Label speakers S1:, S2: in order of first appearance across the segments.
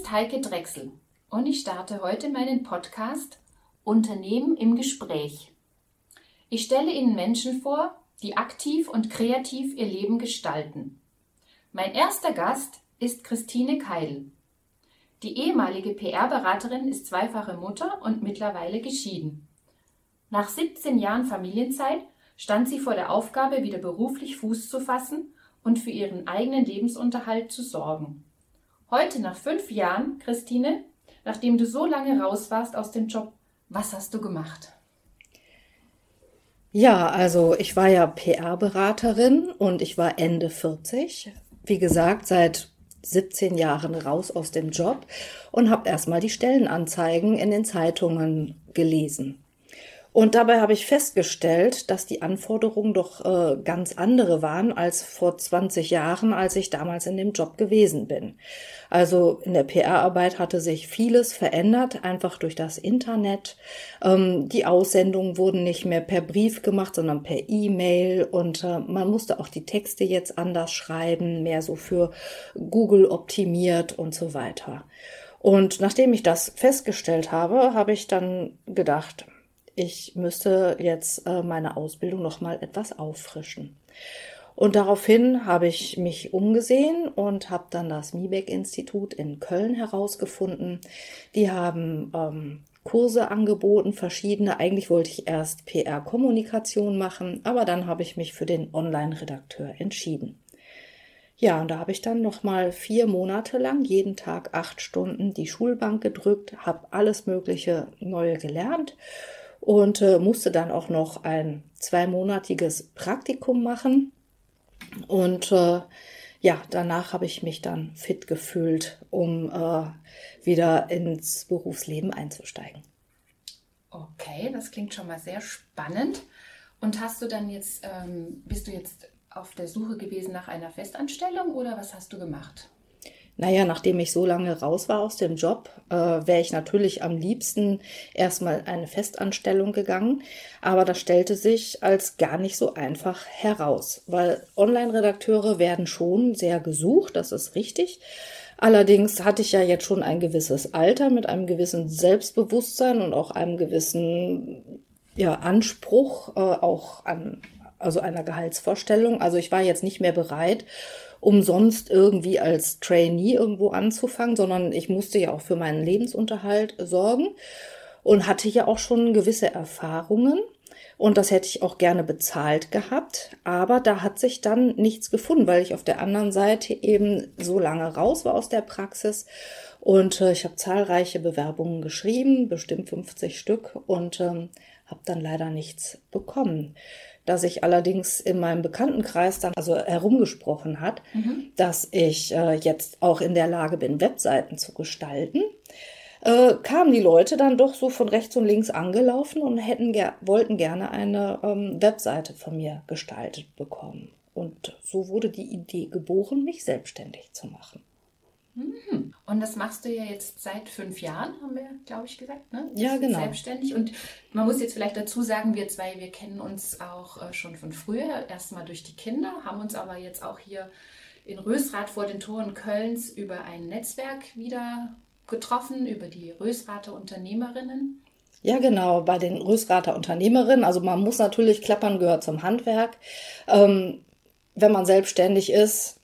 S1: ist Heike Drechsel und ich starte heute meinen Podcast Unternehmen im Gespräch. Ich stelle Ihnen Menschen vor, die aktiv und kreativ ihr Leben gestalten. Mein erster Gast ist Christine Keil. Die ehemalige PR-Beraterin ist zweifache Mutter und mittlerweile geschieden. Nach 17 Jahren Familienzeit stand sie vor der Aufgabe, wieder beruflich Fuß zu fassen und für ihren eigenen Lebensunterhalt zu sorgen. Heute, nach fünf Jahren, Christine, nachdem du so lange raus warst aus dem Job, was hast du gemacht?
S2: Ja, also ich war ja PR-Beraterin und ich war Ende 40. Wie gesagt, seit 17 Jahren raus aus dem Job und habe erstmal die Stellenanzeigen in den Zeitungen gelesen. Und dabei habe ich festgestellt, dass die Anforderungen doch äh, ganz andere waren als vor 20 Jahren, als ich damals in dem Job gewesen bin. Also in der PR-Arbeit hatte sich vieles verändert, einfach durch das Internet. Ähm, die Aussendungen wurden nicht mehr per Brief gemacht, sondern per E-Mail und äh, man musste auch die Texte jetzt anders schreiben, mehr so für Google optimiert und so weiter. Und nachdem ich das festgestellt habe, habe ich dann gedacht, ich müsste jetzt äh, meine Ausbildung noch mal etwas auffrischen. Und daraufhin habe ich mich umgesehen und habe dann das Miebeck-Institut in Köln herausgefunden. Die haben ähm, Kurse angeboten, verschiedene. Eigentlich wollte ich erst PR-Kommunikation machen, aber dann habe ich mich für den Online-Redakteur entschieden. Ja, und da habe ich dann noch mal vier Monate lang jeden Tag acht Stunden die Schulbank gedrückt, habe alles Mögliche Neue gelernt und äh, musste dann auch noch ein zweimonatiges Praktikum machen. Und äh, ja, danach habe ich mich dann fit gefühlt, um äh, wieder ins Berufsleben einzusteigen.
S1: Okay, das klingt schon mal sehr spannend. Und hast du dann jetzt, ähm, bist du jetzt auf der Suche gewesen nach einer Festanstellung oder was hast du gemacht?
S2: Naja, nachdem ich so lange raus war aus dem Job, äh, wäre ich natürlich am liebsten erstmal eine Festanstellung gegangen. Aber das stellte sich als gar nicht so einfach heraus, weil Online-Redakteure werden schon sehr gesucht, das ist richtig. Allerdings hatte ich ja jetzt schon ein gewisses Alter mit einem gewissen Selbstbewusstsein und auch einem gewissen ja, Anspruch, äh, auch an also einer Gehaltsvorstellung. Also ich war jetzt nicht mehr bereit, umsonst irgendwie als Trainee irgendwo anzufangen, sondern ich musste ja auch für meinen Lebensunterhalt sorgen und hatte ja auch schon gewisse Erfahrungen. Und das hätte ich auch gerne bezahlt gehabt. Aber da hat sich dann nichts gefunden, weil ich auf der anderen Seite eben so lange raus war aus der Praxis. Und äh, ich habe zahlreiche Bewerbungen geschrieben, bestimmt 50 Stück, und ähm, habe dann leider nichts bekommen dass ich allerdings in meinem Bekanntenkreis dann also herumgesprochen hat, mhm. dass ich äh, jetzt auch in der Lage bin, Webseiten zu gestalten. Äh, kamen die Leute dann doch so von rechts und links angelaufen und hätten ger wollten gerne eine ähm, Webseite von mir gestaltet bekommen. Und so wurde die Idee geboren, mich selbstständig zu machen.
S1: Mhm. Und das machst du ja jetzt seit fünf Jahren, haben wir, glaube ich, gesagt. Ne?
S2: Ja, genau.
S1: Selbstständig. Und man muss jetzt vielleicht dazu sagen, wir zwei, wir kennen uns auch äh, schon von früher, erstmal durch die Kinder, haben uns aber jetzt auch hier in Rösrath vor den Toren Kölns über ein Netzwerk wieder getroffen, über die Rösrather Unternehmerinnen.
S2: Ja, genau, bei den Rösrather Unternehmerinnen. Also man muss natürlich klappern, gehört zum Handwerk. Ähm, wenn man selbstständig ist,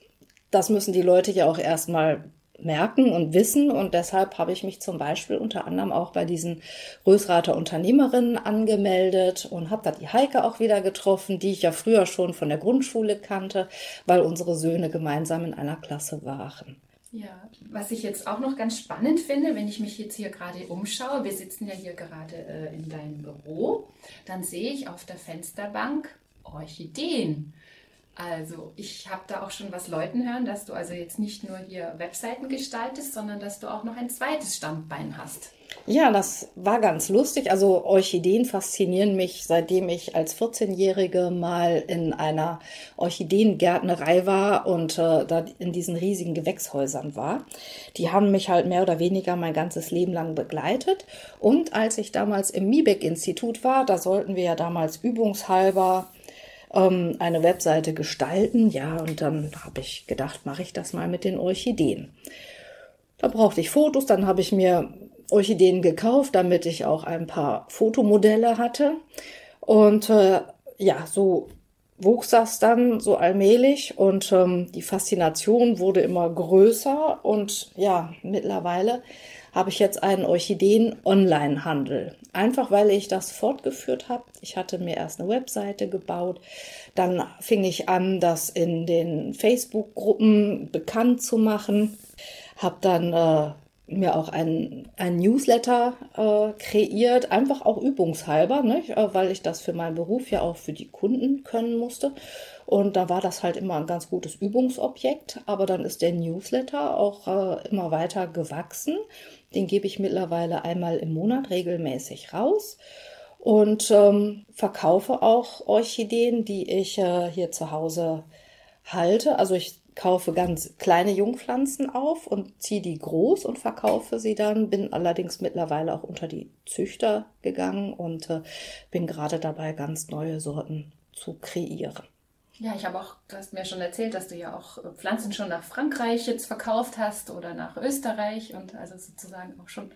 S2: das müssen die Leute ja auch erstmal merken und wissen. Und deshalb habe ich mich zum Beispiel unter anderem auch bei diesen Rösrater Unternehmerinnen angemeldet und habe da die Heike auch wieder getroffen, die ich ja früher schon von der Grundschule kannte, weil unsere Söhne gemeinsam in einer Klasse waren.
S1: Ja, was ich jetzt auch noch ganz spannend finde, wenn ich mich jetzt hier gerade umschaue, wir sitzen ja hier gerade äh, in deinem Büro, dann sehe ich auf der Fensterbank Orchideen. Also, ich habe da auch schon was Leuten hören, dass du also jetzt nicht nur hier Webseiten gestaltest, sondern dass du auch noch ein zweites Standbein hast.
S2: Ja, das war ganz lustig. Also Orchideen faszinieren mich, seitdem ich als 14-Jährige mal in einer Orchideengärtnerei war und äh, da in diesen riesigen Gewächshäusern war. Die haben mich halt mehr oder weniger mein ganzes Leben lang begleitet. Und als ich damals im Miebeck-Institut war, da sollten wir ja damals übungshalber ähm, eine Webseite gestalten. Ja, und dann habe ich gedacht, mache ich das mal mit den Orchideen. Da brauchte ich Fotos, dann habe ich mir Orchideen gekauft, damit ich auch ein paar Fotomodelle hatte. Und äh, ja, so wuchs das dann so allmählich und ähm, die Faszination wurde immer größer und ja, mittlerweile habe ich jetzt einen Orchideen-Online-Handel. Einfach weil ich das fortgeführt habe. Ich hatte mir erst eine Webseite gebaut, dann fing ich an, das in den Facebook-Gruppen bekannt zu machen, habe dann äh, mir auch ein, ein Newsletter äh, kreiert, einfach auch übungshalber, nicht? Äh, weil ich das für meinen Beruf ja auch für die Kunden können musste. Und da war das halt immer ein ganz gutes Übungsobjekt. Aber dann ist der Newsletter auch äh, immer weiter gewachsen. Den gebe ich mittlerweile einmal im Monat regelmäßig raus und ähm, verkaufe auch Orchideen, die ich äh, hier zu Hause halte. Also ich kaufe ganz kleine Jungpflanzen auf und ziehe die groß und verkaufe sie dann. Bin allerdings mittlerweile auch unter die Züchter gegangen und äh, bin gerade dabei, ganz neue Sorten zu kreieren.
S1: Ja, ich habe auch, du hast mir schon erzählt, dass du ja auch äh, Pflanzen schon nach Frankreich jetzt verkauft hast oder nach Österreich und also sozusagen auch schon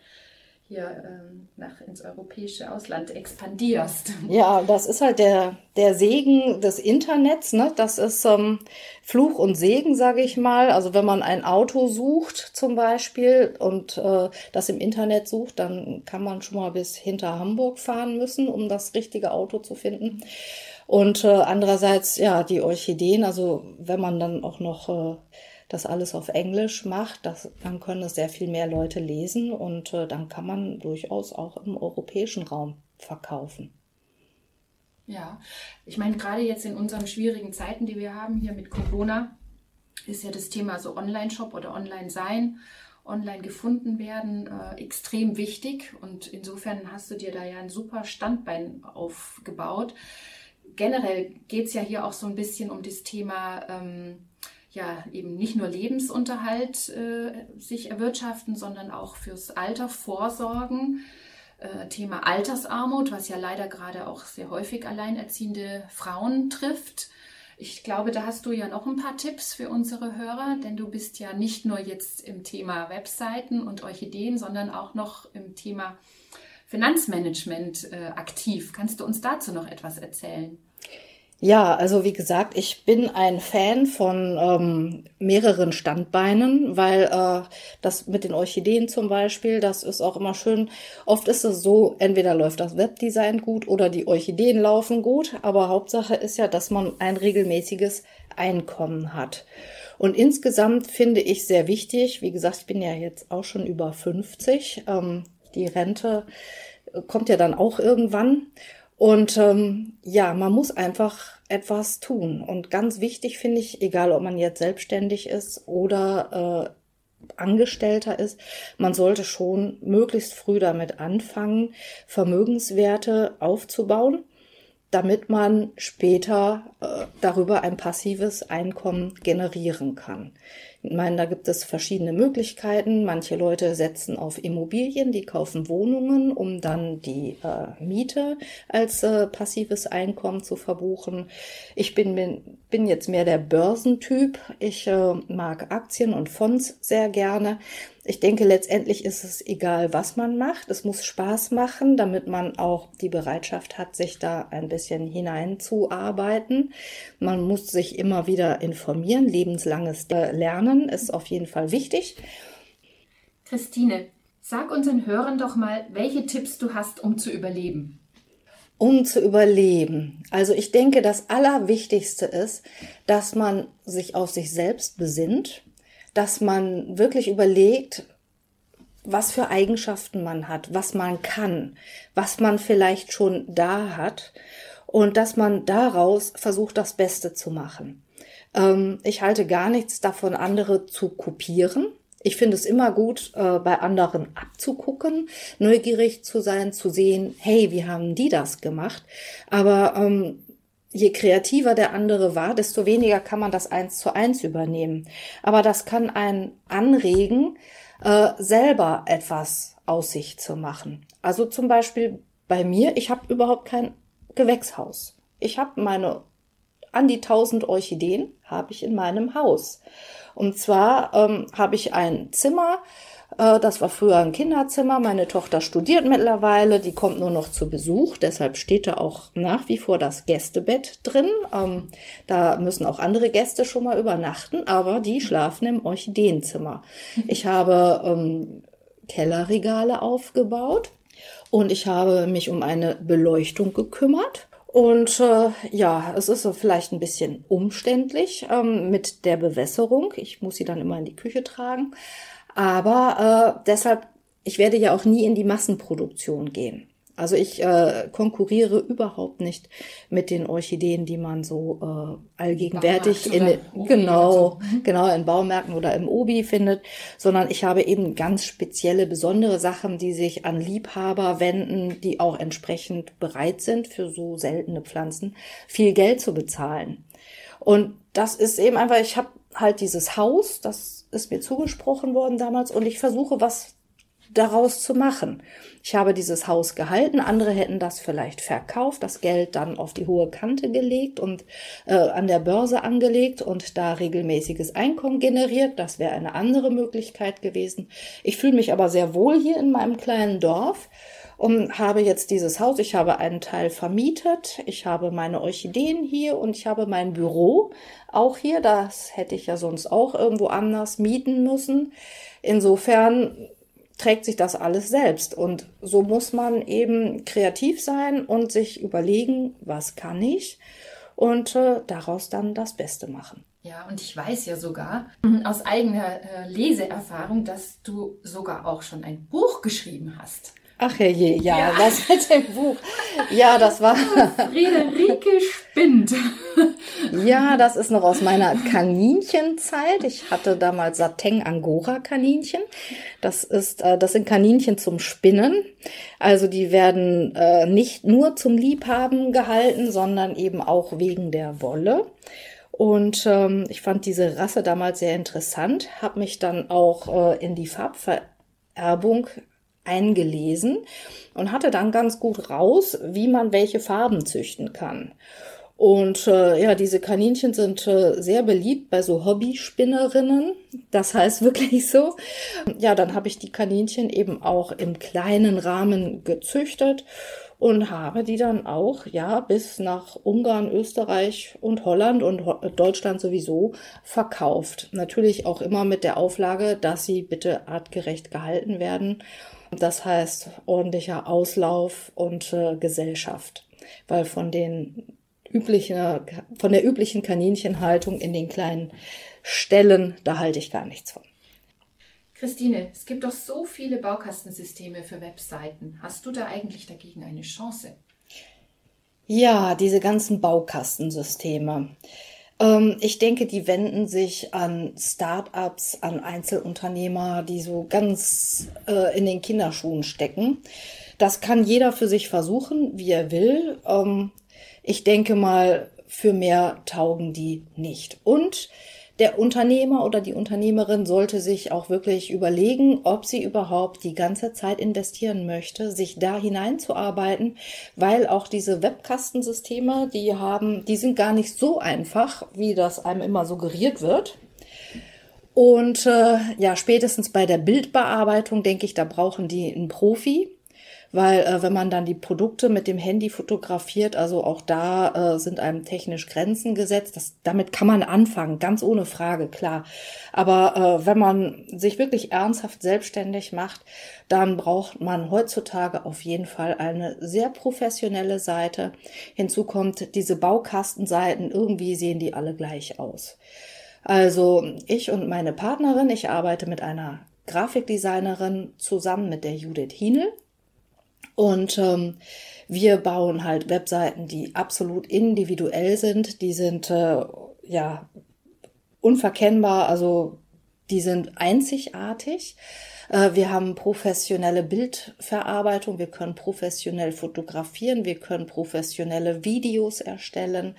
S1: hier ähm, nach ins europäische Ausland expandierst.
S2: Ja, das ist halt der, der Segen des Internets. Ne? Das ist ähm, Fluch und Segen, sage ich mal. Also wenn man ein Auto sucht zum Beispiel und äh, das im Internet sucht, dann kann man schon mal bis hinter Hamburg fahren müssen, um das richtige Auto zu finden. Und äh, andererseits, ja, die Orchideen, also wenn man dann auch noch... Äh, das alles auf Englisch macht, das, dann können es sehr viel mehr Leute lesen und äh, dann kann man durchaus auch im europäischen Raum verkaufen.
S1: Ja, ich meine, gerade jetzt in unseren schwierigen Zeiten, die wir haben hier mit Corona, ist ja das Thema so Online-Shop oder Online-Sein, online gefunden werden, äh, extrem wichtig. Und insofern hast du dir da ja ein super Standbein aufgebaut. Generell geht es ja hier auch so ein bisschen um das Thema ähm, ja eben nicht nur Lebensunterhalt äh, sich erwirtschaften, sondern auch fürs Alter vorsorgen. Äh, Thema Altersarmut, was ja leider gerade auch sehr häufig alleinerziehende Frauen trifft. Ich glaube, da hast du ja noch ein paar Tipps für unsere Hörer, denn du bist ja nicht nur jetzt im Thema Webseiten und Orchideen, sondern auch noch im Thema Finanzmanagement äh, aktiv. Kannst du uns dazu noch etwas erzählen?
S2: Ja, also wie gesagt, ich bin ein Fan von ähm, mehreren Standbeinen, weil äh, das mit den Orchideen zum Beispiel, das ist auch immer schön. Oft ist es so, entweder läuft das Webdesign gut oder die Orchideen laufen gut, aber Hauptsache ist ja, dass man ein regelmäßiges Einkommen hat. Und insgesamt finde ich sehr wichtig, wie gesagt, ich bin ja jetzt auch schon über 50, ähm, die Rente kommt ja dann auch irgendwann. Und ähm, ja, man muss einfach etwas tun. Und ganz wichtig finde ich, egal ob man jetzt selbstständig ist oder äh, Angestellter ist, man sollte schon möglichst früh damit anfangen, Vermögenswerte aufzubauen, damit man später äh, darüber ein passives Einkommen generieren kann. Ich meine, da gibt es verschiedene Möglichkeiten. Manche Leute setzen auf Immobilien, die kaufen Wohnungen, um dann die äh, Miete als äh, passives Einkommen zu verbuchen. Ich bin, bin, jetzt mehr der Börsentyp. Ich äh, mag Aktien und Fonds sehr gerne. Ich denke, letztendlich ist es egal, was man macht. Es muss Spaß machen, damit man auch die Bereitschaft hat, sich da ein bisschen hineinzuarbeiten. Man muss sich immer wieder informieren. Lebenslanges Lernen ist auf jeden Fall wichtig.
S1: Christine, sag unseren Hörern doch mal, welche Tipps du hast, um zu überleben.
S2: Um zu überleben. Also ich denke, das Allerwichtigste ist, dass man sich auf sich selbst besinnt dass man wirklich überlegt, was für Eigenschaften man hat, was man kann, was man vielleicht schon da hat und dass man daraus versucht, das Beste zu machen. Ähm, ich halte gar nichts davon, andere zu kopieren. Ich finde es immer gut, äh, bei anderen abzugucken, neugierig zu sein, zu sehen, hey, wie haben die das gemacht? Aber ähm, je kreativer der andere war, desto weniger kann man das eins zu eins übernehmen. Aber das kann einen anregen, äh, selber etwas aus sich zu machen. Also zum Beispiel bei mir, ich habe überhaupt kein Gewächshaus. Ich habe meine an die tausend Orchideen habe ich in meinem Haus. Und zwar ähm, habe ich ein Zimmer, das war früher ein Kinderzimmer. Meine Tochter studiert mittlerweile. Die kommt nur noch zu Besuch. Deshalb steht da auch nach wie vor das Gästebett drin. Ähm, da müssen auch andere Gäste schon mal übernachten, aber die schlafen im Orchideenzimmer. Ich habe ähm, Kellerregale aufgebaut und ich habe mich um eine Beleuchtung gekümmert. Und äh, ja, es ist vielleicht ein bisschen umständlich ähm, mit der Bewässerung. Ich muss sie dann immer in die Küche tragen. Aber äh, deshalb, ich werde ja auch nie in die Massenproduktion gehen. Also ich äh, konkurriere überhaupt nicht mit den Orchideen, die man so äh, allgegenwärtig in genau so. Genau in Baumärkten oder im Obi findet, sondern ich habe eben ganz spezielle besondere Sachen, die sich an Liebhaber wenden, die auch entsprechend bereit sind für so seltene Pflanzen viel Geld zu bezahlen. Und das ist eben einfach, ich habe halt dieses Haus, das ist mir zugesprochen worden damals und ich versuche was daraus zu machen. Ich habe dieses Haus gehalten, andere hätten das vielleicht verkauft, das Geld dann auf die hohe Kante gelegt und äh, an der Börse angelegt und da regelmäßiges Einkommen generiert. Das wäre eine andere Möglichkeit gewesen. Ich fühle mich aber sehr wohl hier in meinem kleinen Dorf und habe jetzt dieses Haus. Ich habe einen Teil vermietet. Ich habe meine Orchideen hier und ich habe mein Büro auch hier. Das hätte ich ja sonst auch irgendwo anders mieten müssen. Insofern trägt sich das alles selbst. Und so muss man eben kreativ sein und sich überlegen, was kann ich und äh, daraus dann das Beste machen.
S1: Ja, und ich weiß ja sogar mhm, aus eigener äh, Leseerfahrung, dass du sogar auch schon ein Buch geschrieben hast.
S2: Ach herrje, ja, ja, das mit dem Buch. Ja, das war.
S1: Friederike spinnt.
S2: Ja, das ist noch aus meiner Kaninchenzeit. Ich hatte damals Sateng Angora Kaninchen. Das ist, äh, das sind Kaninchen zum Spinnen. Also die werden äh, nicht nur zum Liebhaben gehalten, sondern eben auch wegen der Wolle. Und ähm, ich fand diese Rasse damals sehr interessant, habe mich dann auch äh, in die Farbvererbung eingelesen und hatte dann ganz gut raus, wie man welche Farben züchten kann. Und äh, ja, diese Kaninchen sind äh, sehr beliebt bei so Hobbyspinnerinnen. Das heißt wirklich so. Ja, dann habe ich die Kaninchen eben auch im kleinen Rahmen gezüchtet und habe die dann auch ja bis nach Ungarn, Österreich und Holland und Deutschland sowieso verkauft. Natürlich auch immer mit der Auflage, dass sie bitte artgerecht gehalten werden das heißt ordentlicher Auslauf und äh, Gesellschaft, weil von den üblichen, von der üblichen Kaninchenhaltung in den kleinen Ställen, da halte ich gar nichts von.
S1: Christine, es gibt doch so viele Baukastensysteme für Webseiten. Hast du da eigentlich dagegen eine Chance?
S2: Ja, diese ganzen Baukastensysteme. Ähm, ich denke, die wenden sich an Start-ups, an Einzelunternehmer, die so ganz äh, in den Kinderschuhen stecken. Das kann jeder für sich versuchen, wie er will. Ähm, ich denke mal, für mehr taugen die nicht. Und der Unternehmer oder die Unternehmerin sollte sich auch wirklich überlegen, ob sie überhaupt die ganze Zeit investieren möchte, sich da hineinzuarbeiten, weil auch diese Webkastensysteme, die haben, die sind gar nicht so einfach, wie das einem immer suggeriert wird. Und äh, ja, spätestens bei der Bildbearbeitung denke ich, da brauchen die einen Profi weil äh, wenn man dann die Produkte mit dem Handy fotografiert, also auch da äh, sind einem technisch Grenzen gesetzt. Das, damit kann man anfangen, ganz ohne Frage, klar. Aber äh, wenn man sich wirklich ernsthaft selbstständig macht, dann braucht man heutzutage auf jeden Fall eine sehr professionelle Seite. Hinzu kommt diese Baukastenseiten, irgendwie sehen die alle gleich aus. Also ich und meine Partnerin, ich arbeite mit einer Grafikdesignerin zusammen mit der Judith Hienel. Und ähm, wir bauen halt Webseiten, die absolut individuell sind. Die sind äh, ja unverkennbar, also die sind einzigartig. Äh, wir haben professionelle Bildverarbeitung, wir können professionell fotografieren, wir können professionelle Videos erstellen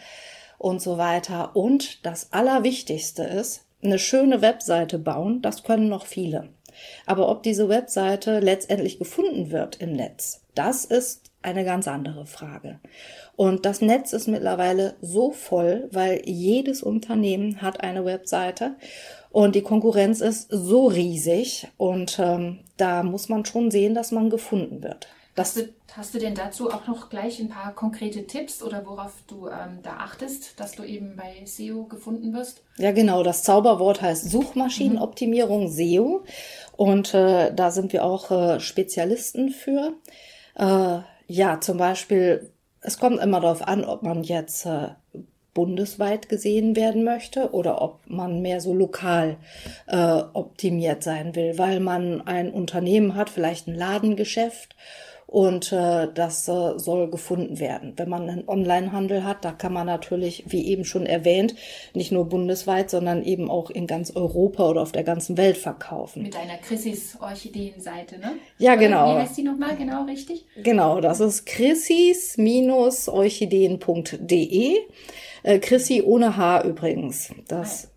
S2: und so weiter. Und das Allerwichtigste ist, eine schöne Webseite bauen, das können noch viele. Aber ob diese Webseite letztendlich gefunden wird im Netz, das ist eine ganz andere Frage. Und das Netz ist mittlerweile so voll, weil jedes Unternehmen hat eine Webseite. Und die Konkurrenz ist so riesig und ähm, da muss man schon sehen, dass man gefunden wird.
S1: Das hast, du, hast du denn dazu auch noch gleich ein paar konkrete Tipps oder worauf du ähm, da achtest, dass du eben bei SEO gefunden wirst?
S2: Ja, genau. Das Zauberwort heißt Suchmaschinenoptimierung, mhm. SEO. Und äh, da sind wir auch äh, Spezialisten für. Äh, ja, zum Beispiel, es kommt immer darauf an, ob man jetzt äh, bundesweit gesehen werden möchte oder ob man mehr so lokal äh, optimiert sein will, weil man ein Unternehmen hat, vielleicht ein Ladengeschäft und äh, das äh, soll gefunden werden. Wenn man einen Onlinehandel hat, da kann man natürlich, wie eben schon erwähnt, nicht nur bundesweit, sondern eben auch in ganz Europa oder auf der ganzen Welt verkaufen.
S1: Mit einer Chrissys Orchideenseite, ne?
S2: Ja, genau.
S1: Wie heißt die nochmal genau richtig?
S2: Genau, das ist chrissys-orchideen.de. Äh, Chrissy ohne H übrigens. Das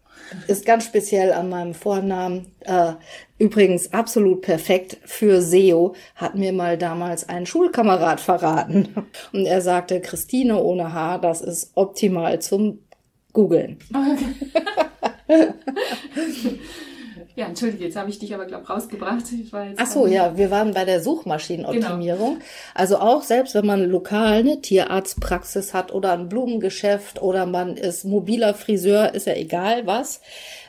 S2: ist ganz speziell an meinem Vornamen. Äh, übrigens absolut perfekt für SEO, hat mir mal damals ein Schulkamerad verraten. Und er sagte, Christine ohne H, das ist optimal zum Googeln. Okay.
S1: Ja, entschuldige, jetzt habe ich dich aber, glaube rausgebracht. Ich
S2: Ach so, ja, wir waren bei der Suchmaschinenoptimierung. Genau. Also auch selbst wenn man lokal eine Tierarztpraxis hat oder ein Blumengeschäft oder man ist mobiler Friseur, ist ja egal was,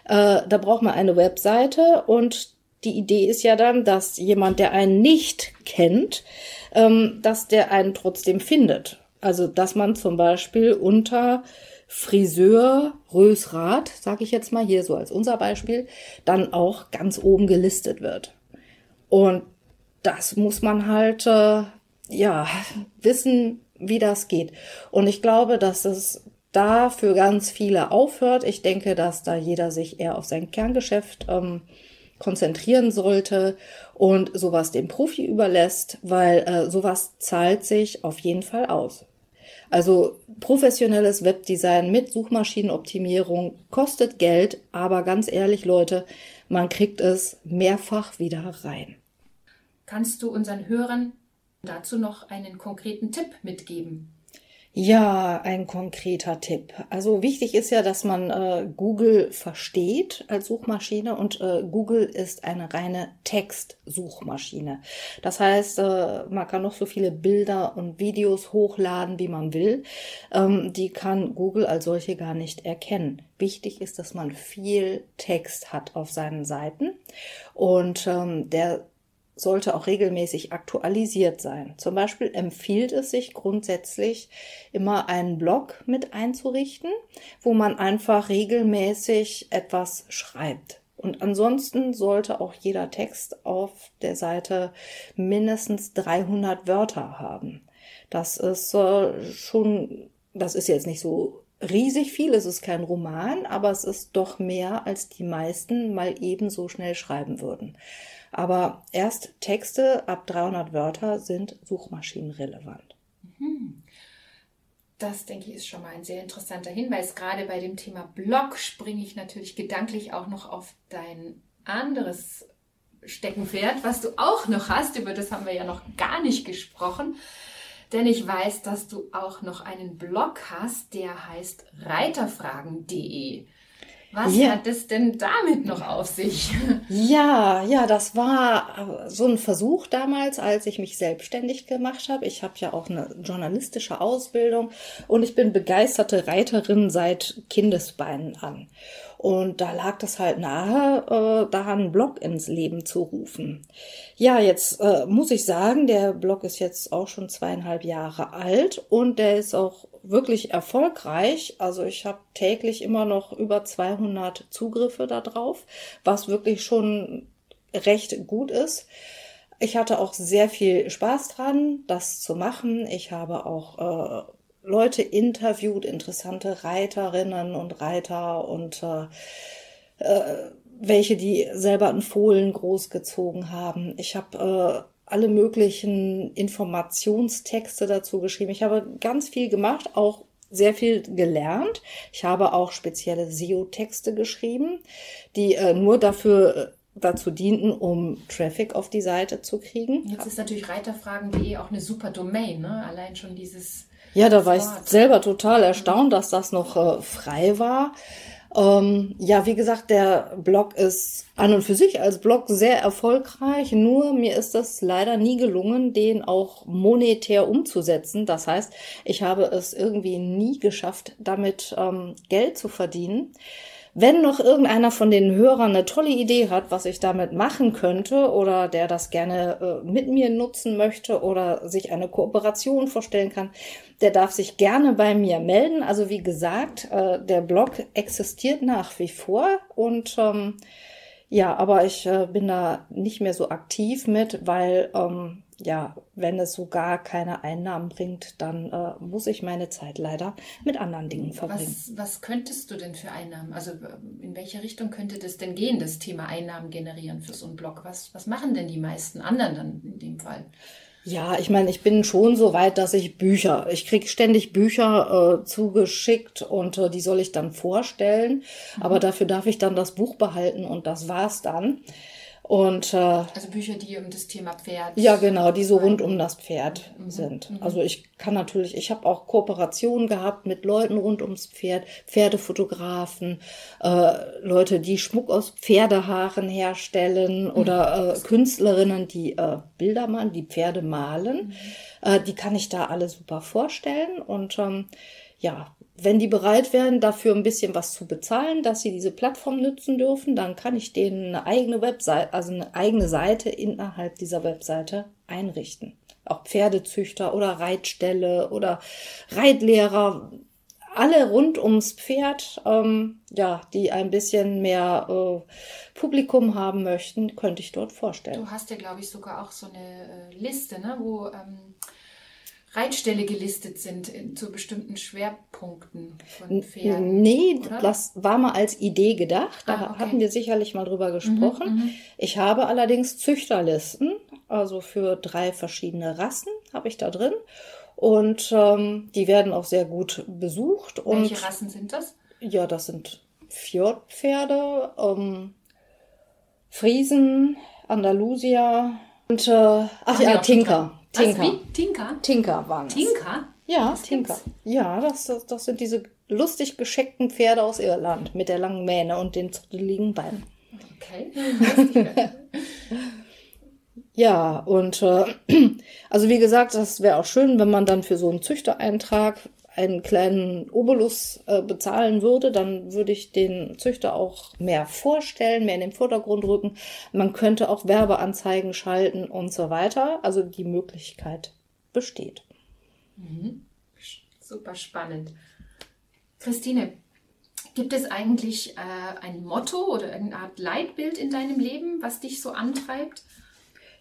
S2: äh, da braucht man eine Webseite und die Idee ist ja dann, dass jemand, der einen nicht kennt, ähm, dass der einen trotzdem findet. Also dass man zum Beispiel unter Friseur Rösrath, sage ich jetzt mal hier so als unser Beispiel, dann auch ganz oben gelistet wird. Und das muss man halt äh, ja wissen, wie das geht. Und ich glaube, dass es da für ganz viele aufhört. Ich denke, dass da jeder sich eher auf sein Kerngeschäft ähm, konzentrieren sollte und sowas dem Profi überlässt, weil äh, sowas zahlt sich auf jeden Fall aus. Also professionelles Webdesign mit Suchmaschinenoptimierung kostet Geld, aber ganz ehrlich Leute, man kriegt es mehrfach wieder rein.
S1: Kannst du unseren Hörern dazu noch einen konkreten Tipp mitgeben?
S2: Ja, ein konkreter Tipp. Also wichtig ist ja, dass man äh, Google versteht als Suchmaschine und äh, Google ist eine reine Textsuchmaschine. Das heißt, äh, man kann noch so viele Bilder und Videos hochladen, wie man will. Ähm, die kann Google als solche gar nicht erkennen. Wichtig ist, dass man viel Text hat auf seinen Seiten und ähm, der sollte auch regelmäßig aktualisiert sein. Zum Beispiel empfiehlt es sich grundsätzlich immer einen Blog mit einzurichten, wo man einfach regelmäßig etwas schreibt. Und ansonsten sollte auch jeder Text auf der Seite mindestens 300 Wörter haben. Das ist äh, schon, das ist jetzt nicht so riesig viel. Es ist kein Roman, aber es ist doch mehr, als die meisten mal eben so schnell schreiben würden. Aber erst Texte ab 300 Wörter sind suchmaschinenrelevant.
S1: Mhm. Das, denke ich, ist schon mal ein sehr interessanter Hinweis. Gerade bei dem Thema Blog springe ich natürlich gedanklich auch noch auf dein anderes Steckenpferd, was du auch noch hast. Über das haben wir ja noch gar nicht gesprochen. Denn ich weiß, dass du auch noch einen Blog hast, der heißt reiterfragen.de. Was ja. hat es denn damit noch auf sich?
S2: Ja, ja, das war äh, so ein Versuch damals, als ich mich selbstständig gemacht habe. Ich habe ja auch eine journalistische Ausbildung und ich bin begeisterte Reiterin seit Kindesbeinen an. Und da lag das halt nahe, äh, da einen Blog ins Leben zu rufen. Ja, jetzt äh, muss ich sagen, der Blog ist jetzt auch schon zweieinhalb Jahre alt und der ist auch wirklich erfolgreich. Also ich habe täglich immer noch über 200 Zugriffe da drauf, was wirklich schon recht gut ist. Ich hatte auch sehr viel Spaß dran, das zu machen. Ich habe auch äh, Leute interviewt, interessante Reiterinnen und Reiter und äh, äh, welche, die selber in Fohlen großgezogen haben. Ich habe äh, alle möglichen Informationstexte dazu geschrieben. Ich habe ganz viel gemacht, auch sehr viel gelernt. Ich habe auch spezielle SEO-Texte geschrieben, die äh, nur dafür äh, dazu dienten, um Traffic auf die Seite zu kriegen.
S1: Jetzt ist natürlich reiterfragen.de auch eine super Domain, ne? Allein schon dieses
S2: ja, da war ich selber total erstaunt, dass das noch äh, frei war. Ähm, ja, wie gesagt, der Blog ist an und für sich als Blog sehr erfolgreich, nur mir ist das leider nie gelungen, den auch monetär umzusetzen. Das heißt, ich habe es irgendwie nie geschafft, damit ähm, Geld zu verdienen. Wenn noch irgendeiner von den Hörern eine tolle Idee hat, was ich damit machen könnte oder der das gerne äh, mit mir nutzen möchte oder sich eine Kooperation vorstellen kann, der darf sich gerne bei mir melden. Also wie gesagt, äh, der Blog existiert nach wie vor und ähm, ja, aber ich äh, bin da nicht mehr so aktiv mit, weil ähm, ja, wenn es so gar keine Einnahmen bringt, dann äh, muss ich meine Zeit leider mit anderen Dingen verbringen.
S1: Was, was könntest du denn für Einnahmen? Also in welche Richtung könnte das denn gehen, das Thema Einnahmen generieren für so einen Blog? Was, was machen denn die meisten anderen dann in dem Fall?
S2: Ja, ich meine, ich bin schon so weit, dass ich Bücher, ich krieg ständig Bücher äh, zugeschickt und äh, die soll ich dann vorstellen. Mhm. Aber dafür darf ich dann das Buch behalten und das war's dann. Und, äh,
S1: also Bücher, die um das Thema Pferd.
S2: Ja, genau, die so rund um das Pferd mhm. sind. Mhm. Also ich kann natürlich, ich habe auch Kooperationen gehabt mit Leuten rund ums Pferd, Pferdefotografen, äh, Leute, die Schmuck aus Pferdehaaren herstellen mhm. oder äh, Künstlerinnen, die äh, Bilder malen, die Pferde malen. Mhm. Äh, die kann ich da alle super vorstellen. Und ähm, ja, wenn die bereit wären, dafür ein bisschen was zu bezahlen, dass sie diese Plattform nutzen dürfen, dann kann ich denen eine eigene Webseite, also eine eigene Seite innerhalb dieser Webseite einrichten. Auch Pferdezüchter oder Reitställe oder Reitlehrer, alle rund ums Pferd, ähm, ja, die ein bisschen mehr äh, Publikum haben möchten, könnte ich dort vorstellen.
S1: Du hast ja, glaube ich, sogar auch so eine äh, Liste, ne, wo ähm Reitställe gelistet sind in, zu bestimmten Schwerpunkten von Pferden?
S2: Nee, oder? das war mal als Idee gedacht. Da ah, okay. hatten wir sicherlich mal drüber gesprochen. Mhm, mhm, ich habe allerdings Züchterlisten, also für drei verschiedene Rassen habe ich da drin. Und ähm, die werden auch sehr gut besucht.
S1: Welche
S2: und,
S1: Rassen sind das?
S2: Ja, das sind Fjordpferde, ähm, Friesen, Andalusia und äh, ach ja, Tinker.
S1: Tinker. Was, wie? Tinker?
S2: Tinker waren
S1: es. Tinker?
S2: Ja, das Tinker. Gibt's? Ja, das, das, das sind diese lustig gescheckten Pferde aus Irland mit der langen Mähne und den zotteligen Beinen.
S1: Okay.
S2: ja, und äh, also wie gesagt, das wäre auch schön, wenn man dann für so einen Züchtereintrag einen kleinen Obolus äh, bezahlen würde, dann würde ich den Züchter auch mehr vorstellen, mehr in den Vordergrund rücken. Man könnte auch Werbeanzeigen schalten und so weiter. Also die Möglichkeit besteht.
S1: Mhm. Super spannend. Christine, gibt es eigentlich äh, ein Motto oder eine Art Leitbild in deinem Leben, was dich so antreibt?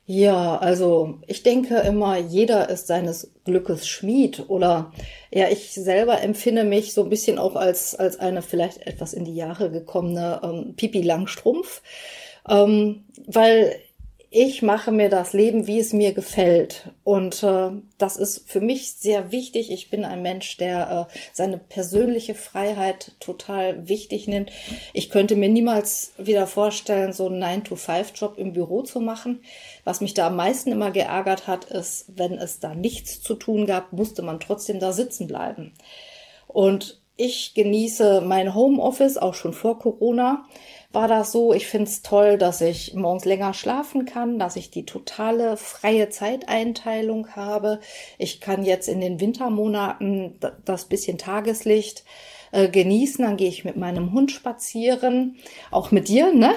S2: Ja, also ich denke immer, jeder ist seines Glückes Schmied oder ja, ich selber empfinde mich so ein bisschen auch als, als eine vielleicht etwas in die Jahre gekommene ähm, Pipi Langstrumpf, ähm, weil ich mache mir das Leben, wie es mir gefällt. Und äh, das ist für mich sehr wichtig. Ich bin ein Mensch, der äh, seine persönliche Freiheit total wichtig nimmt. Ich könnte mir niemals wieder vorstellen, so einen 9-to-5-Job im Büro zu machen. Was mich da am meisten immer geärgert hat, ist, wenn es da nichts zu tun gab, musste man trotzdem da sitzen bleiben. Und ich genieße mein Homeoffice auch schon vor Corona war das so. Ich finde es toll, dass ich morgens länger schlafen kann, dass ich die totale freie Zeiteinteilung habe. Ich kann jetzt in den Wintermonaten das bisschen Tageslicht äh, genießen. Dann gehe ich mit meinem Hund spazieren, auch mit dir, ne?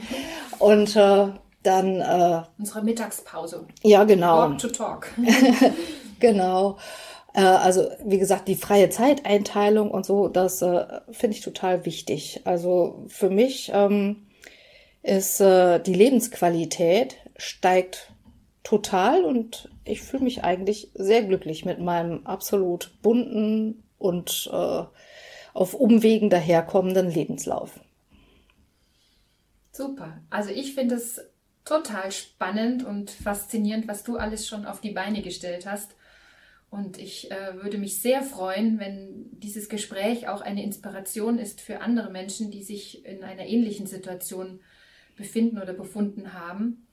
S2: Und äh, dann äh,
S1: unsere Mittagspause.
S2: Ja, genau.
S1: Walk to talk.
S2: genau. Äh, also wie gesagt, die freie Zeiteinteilung und so, das äh, finde ich total wichtig. Also für mich ähm, ist äh, die Lebensqualität steigt total und ich fühle mich eigentlich sehr glücklich mit meinem absolut bunten und äh, auf Umwegen daherkommenden Lebenslauf.
S1: Super. Also ich finde es total spannend und faszinierend, was du alles schon auf die Beine gestellt hast. Und ich äh, würde mich sehr freuen, wenn dieses Gespräch auch eine Inspiration ist für andere Menschen, die sich in einer ähnlichen Situation befinden oder befunden haben.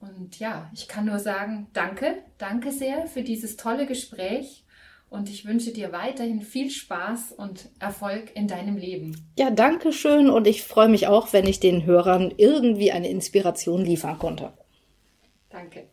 S1: Und ja, ich kann nur sagen, danke, danke sehr für dieses tolle Gespräch und ich wünsche dir weiterhin viel Spaß und Erfolg in deinem Leben.
S2: Ja, danke schön und ich freue mich auch, wenn ich den Hörern irgendwie eine Inspiration liefern konnte.
S1: Danke.